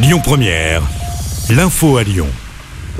Lyon Première, l'info à Lyon.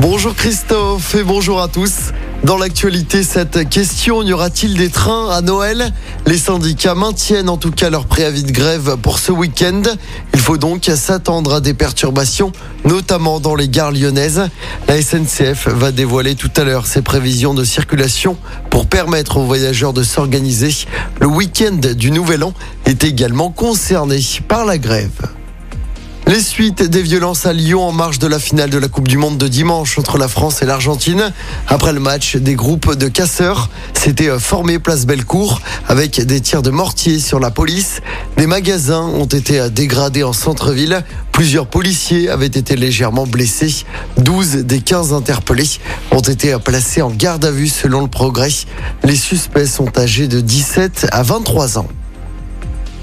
Bonjour Christophe et bonjour à tous. Dans l'actualité, cette question, y aura-t-il des trains à Noël? Les syndicats maintiennent en tout cas leur préavis de grève pour ce week-end. Il faut donc s'attendre à des perturbations, notamment dans les gares lyonnaises. La SNCF va dévoiler tout à l'heure ses prévisions de circulation pour permettre aux voyageurs de s'organiser. Le week-end du Nouvel An est également concerné par la grève. Les suites des violences à Lyon en marge de la finale de la Coupe du Monde de dimanche entre la France et l'Argentine. Après le match, des groupes de casseurs s'étaient formés place Bellecour avec des tirs de mortier sur la police. Des magasins ont été dégradés en centre-ville. Plusieurs policiers avaient été légèrement blessés. 12 des 15 interpellés ont été placés en garde à vue selon le progrès. Les suspects sont âgés de 17 à 23 ans.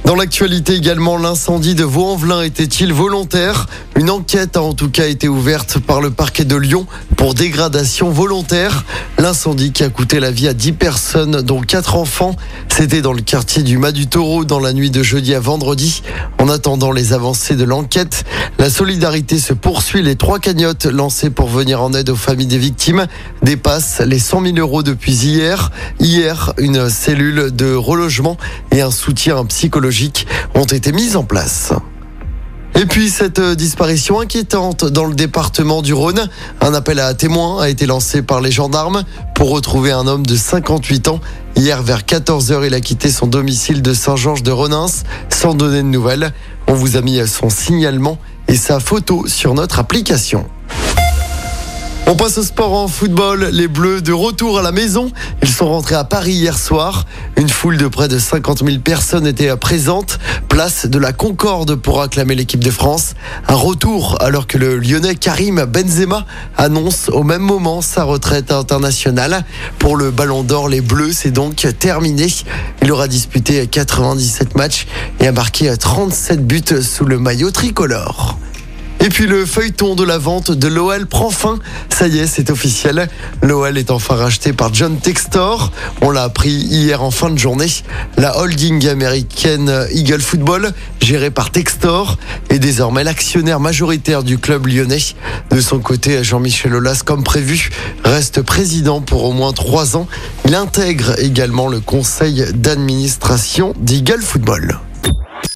Dans l'actualité également, l'incendie de Vaux-en-Velin était-il volontaire? Une enquête a en tout cas été ouverte par le parquet de Lyon pour dégradation volontaire. L'incendie qui a coûté la vie à 10 personnes, dont 4 enfants, c'était dans le quartier du Mas du Taureau dans la nuit de jeudi à vendredi. En attendant les avancées de l'enquête, la solidarité se poursuit. Les trois cagnottes lancées pour venir en aide aux familles des victimes dépassent les 100 000 euros depuis hier. Hier, une cellule de relogement et un soutien psychologique ont été mises en place. Et puis cette disparition inquiétante dans le département du Rhône. Un appel à témoins a été lancé par les gendarmes pour retrouver un homme de 58 ans. Hier vers 14h, il a quitté son domicile de Saint-Georges de Renins sans donner de nouvelles. On vous a mis son signalement et sa photo sur notre application. On passe au sport en football. Les Bleus de retour à la maison. Ils sont rentrés à Paris hier soir. Une foule de près de 50 000 personnes était présente. Place de la Concorde pour acclamer l'équipe de France. Un retour alors que le Lyonnais Karim Benzema annonce au même moment sa retraite internationale. Pour le Ballon d'Or, les Bleus, c'est donc terminé. Il aura disputé 97 matchs et a marqué 37 buts sous le maillot tricolore. Et puis le feuilleton de la vente de l'OL prend fin. Ça y est, c'est officiel. L'OL est enfin racheté par John Textor. On l'a appris hier en fin de journée. La holding américaine Eagle Football, gérée par Textor, est désormais l'actionnaire majoritaire du club lyonnais. De son côté, Jean-Michel Aulas, comme prévu, reste président pour au moins trois ans. Il intègre également le conseil d'administration d'Eagle Football.